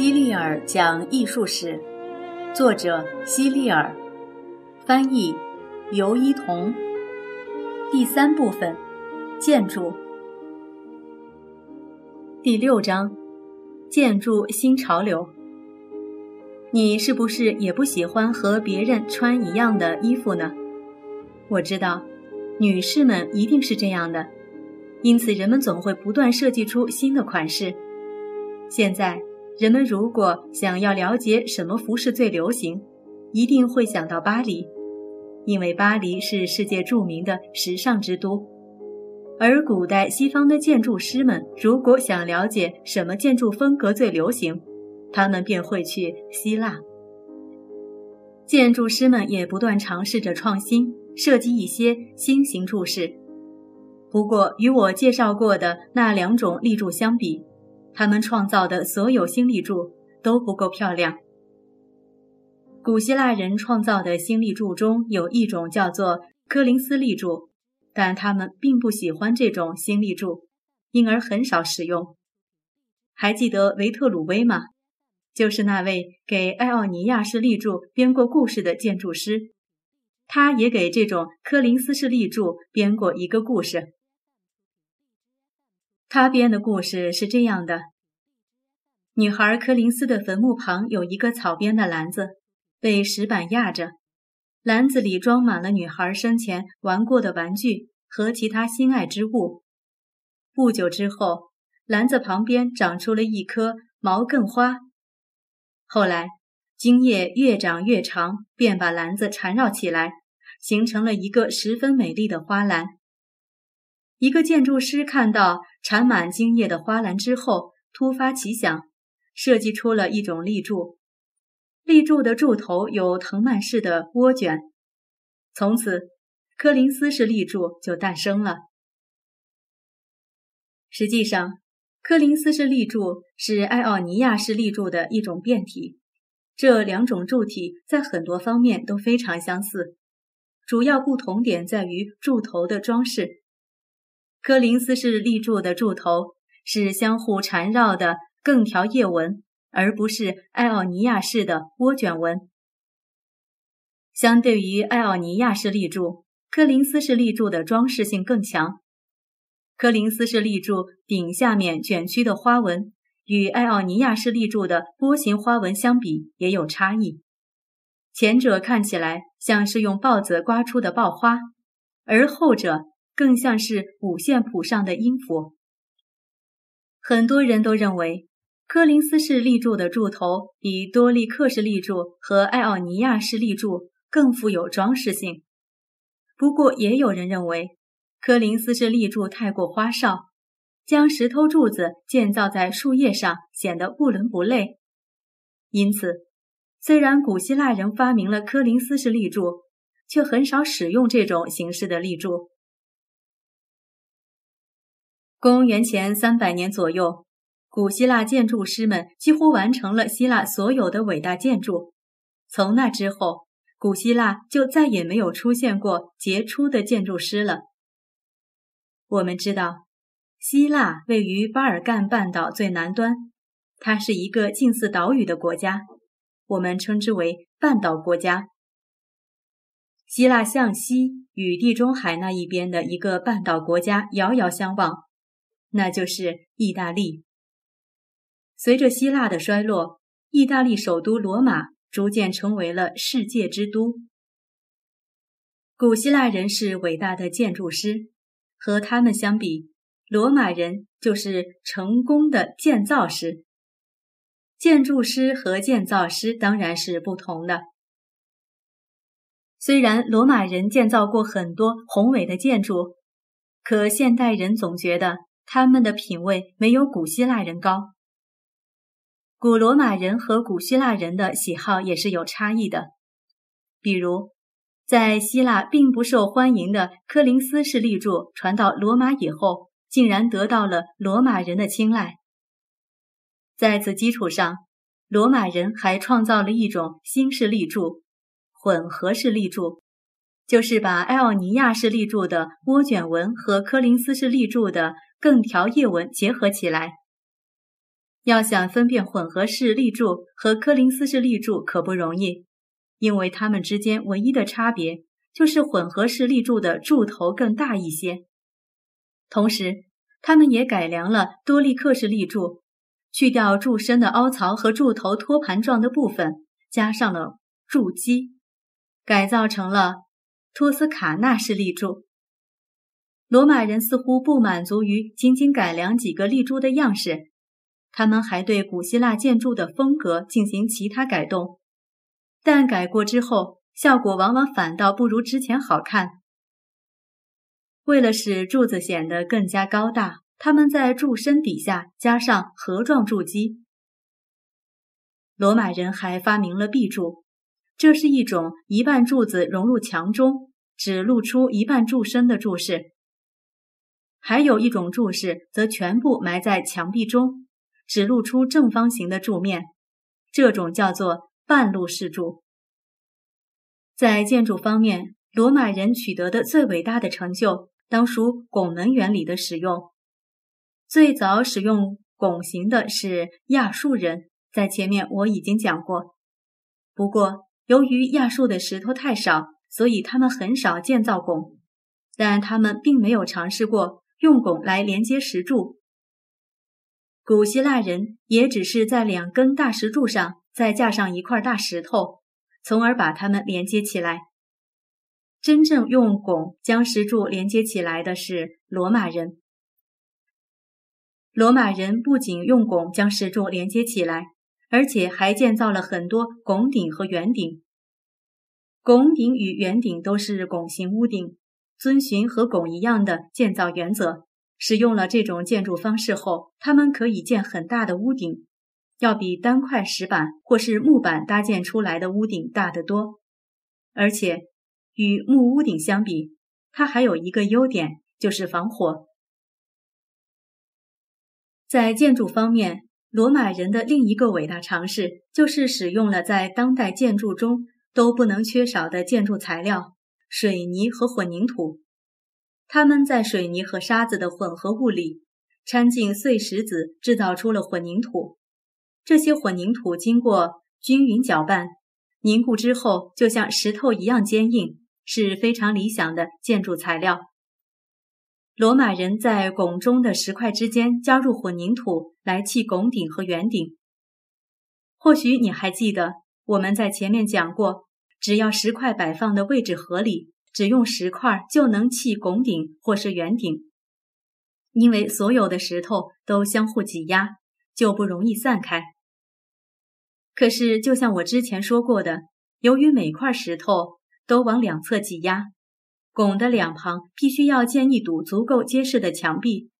希利尔讲艺术史，作者希利尔，翻译尤一彤。第三部分，建筑。第六章，建筑新潮流。你是不是也不喜欢和别人穿一样的衣服呢？我知道，女士们一定是这样的，因此人们总会不断设计出新的款式。现在。人们如果想要了解什么服饰最流行，一定会想到巴黎，因为巴黎是世界著名的时尚之都。而古代西方的建筑师们如果想了解什么建筑风格最流行，他们便会去希腊。建筑师们也不断尝试着创新，设计一些新型柱式。不过，与我介绍过的那两种立柱相比，他们创造的所有新立柱都不够漂亮。古希腊人创造的新立柱中有一种叫做柯林斯立柱，但他们并不喜欢这种新立柱，因而很少使用。还记得维特鲁威吗？就是那位给艾奥尼亚式立柱编过故事的建筑师，他也给这种柯林斯式立柱编过一个故事。他编的故事是这样的：女孩柯林斯的坟墓旁有一个草编的篮子，被石板压着，篮子里装满了女孩生前玩过的玩具和其他心爱之物。不久之后，篮子旁边长出了一棵毛茛花。后来，茎叶越长越长，便把篮子缠绕起来，形成了一个十分美丽的花篮。一个建筑师看到缠满茎叶的花篮之后，突发奇想，设计出了一种立柱。立柱的柱头有藤蔓式的涡卷，从此柯林斯式立柱就诞生了。实际上，柯林斯式立柱是埃奥尼亚式立柱的一种变体。这两种柱体在很多方面都非常相似，主要不同点在于柱头的装饰。柯林斯式立柱的柱头是相互缠绕的更条叶纹，而不是埃奥尼亚式的涡卷纹。相对于埃奥尼亚式立柱，柯林斯式立柱的装饰性更强。柯林斯式立柱顶下面卷曲的花纹与埃奥尼亚式立柱的波形花纹相比也有差异。前者看起来像是用刨子刮出的刨花，而后者。更像是五线谱上的音符。很多人都认为柯林斯式立柱的柱头比多利克式立柱和艾奥尼亚式立柱更富有装饰性。不过，也有人认为柯林斯式立柱太过花哨，将石头柱子建造在树叶上显得不伦不类。因此，虽然古希腊人发明了柯林斯式立柱，却很少使用这种形式的立柱。公元前三百年左右，古希腊建筑师们几乎完成了希腊所有的伟大建筑。从那之后，古希腊就再也没有出现过杰出的建筑师了。我们知道，希腊位于巴尔干半岛最南端，它是一个近似岛屿的国家，我们称之为半岛国家。希腊向西与地中海那一边的一个半岛国家遥遥相望。那就是意大利。随着希腊的衰落，意大利首都罗马逐渐成为了世界之都。古希腊人是伟大的建筑师，和他们相比，罗马人就是成功的建造师。建筑师和建造师当然是不同的。虽然罗马人建造过很多宏伟的建筑，可现代人总觉得。他们的品味没有古希腊人高。古罗马人和古希腊人的喜好也是有差异的。比如，在希腊并不受欢迎的柯林斯式立柱传到罗马以后，竟然得到了罗马人的青睐。在此基础上，罗马人还创造了一种新式立柱——混合式立柱，就是把埃奥尼亚式立柱的涡卷纹和柯林斯式立柱的。更条叶纹结合起来。要想分辨混合式立柱和柯林斯式立柱可不容易，因为它们之间唯一的差别就是混合式立柱的柱头更大一些。同时，他们也改良了多利克式立柱，去掉柱身的凹槽和柱头托盘状的部分，加上了柱基，改造成了托斯卡纳式立柱。罗马人似乎不满足于仅仅改良几个立柱的样式。他们还对古希腊建筑的风格进行其他改动，但改过之后，效果往往反倒不如之前好看。为了使柱子显得更加高大，他们在柱身底下加上盒状柱基。罗马人还发明了壁柱，这是一种一半柱子融入墙中，只露出一半柱身的柱式；还有一种柱式则全部埋在墙壁中。只露出正方形的柱面，这种叫做半露式柱。在建筑方面，罗马人取得的最伟大的成就，当属拱门原理的使用。最早使用拱形的是亚述人，在前面我已经讲过。不过，由于亚述的石头太少，所以他们很少建造拱，但他们并没有尝试过用拱来连接石柱。古希腊人也只是在两根大石柱上再架上一块大石头，从而把它们连接起来。真正用拱将石柱连接起来的是罗马人。罗马人不仅用拱将石柱连接起来，而且还建造了很多拱顶和圆顶。拱顶与圆顶都是拱形屋顶，遵循和拱一样的建造原则。使用了这种建筑方式后，他们可以建很大的屋顶，要比单块石板或是木板搭建出来的屋顶大得多。而且，与木屋顶相比，它还有一个优点，就是防火。在建筑方面，罗马人的另一个伟大尝试，就是使用了在当代建筑中都不能缺少的建筑材料——水泥和混凝土。他们在水泥和沙子的混合物里掺进碎石子，制造出了混凝土。这些混凝土经过均匀搅拌、凝固之后，就像石头一样坚硬，是非常理想的建筑材料。罗马人在拱中的石块之间加入混凝土来砌拱顶和圆顶。或许你还记得，我们在前面讲过，只要石块摆放的位置合理。只用石块就能砌拱顶或是圆顶，因为所有的石头都相互挤压，就不容易散开。可是，就像我之前说过的，由于每块石头都往两侧挤压，拱的两旁必须要建一堵足够结实的墙壁，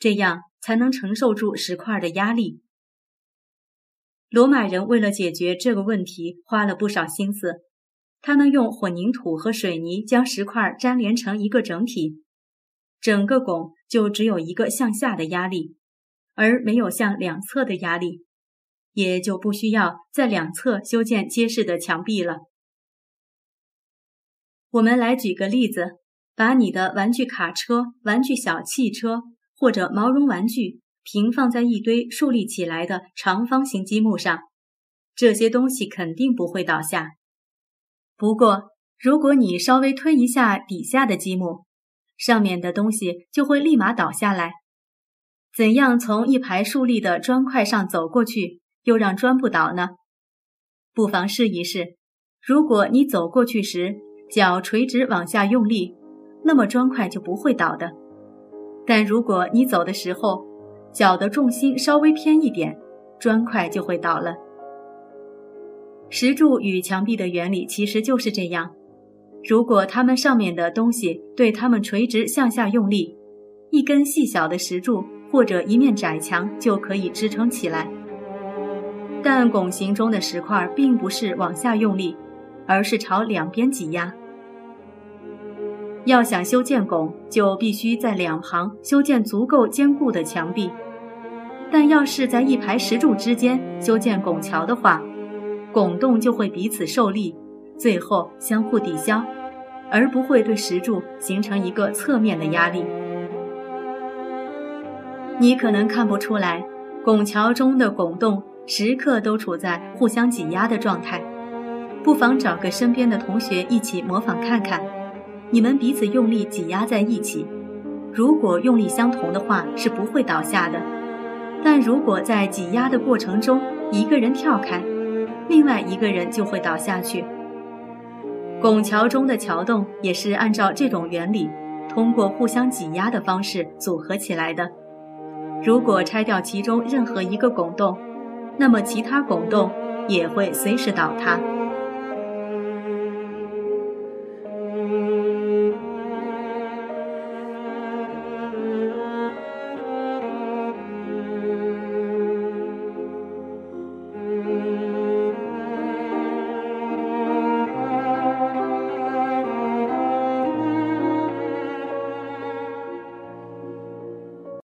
这样才能承受住石块的压力。罗马人为了解决这个问题，花了不少心思。他们用混凝土和水泥将石块粘连成一个整体，整个拱就只有一个向下的压力，而没有向两侧的压力，也就不需要在两侧修建结实的墙壁了。我们来举个例子：把你的玩具卡车、玩具小汽车或者毛绒玩具平放在一堆竖立起来的长方形积木上，这些东西肯定不会倒下。不过，如果你稍微推一下底下的积木，上面的东西就会立马倒下来。怎样从一排竖立的砖块上走过去，又让砖不倒呢？不妨试一试。如果你走过去时脚垂直往下用力，那么砖块就不会倒的。但如果你走的时候脚的重心稍微偏一点，砖块就会倒了。石柱与墙壁的原理其实就是这样：如果它们上面的东西对它们垂直向下用力，一根细小的石柱或者一面窄墙就可以支撑起来。但拱形中的石块并不是往下用力，而是朝两边挤压。要想修建拱，就必须在两旁修建足够坚固的墙壁；但要是在一排石柱之间修建拱桥的话，拱洞就会彼此受力，最后相互抵消，而不会对石柱形成一个侧面的压力。你可能看不出来，拱桥中的拱洞时刻都处在互相挤压的状态，不妨找个身边的同学一起模仿看看，你们彼此用力挤压在一起，如果用力相同的话是不会倒下的，但如果在挤压的过程中一个人跳开，另外一个人就会倒下去。拱桥中的桥洞也是按照这种原理，通过互相挤压的方式组合起来的。如果拆掉其中任何一个拱洞，那么其他拱洞也会随时倒塌。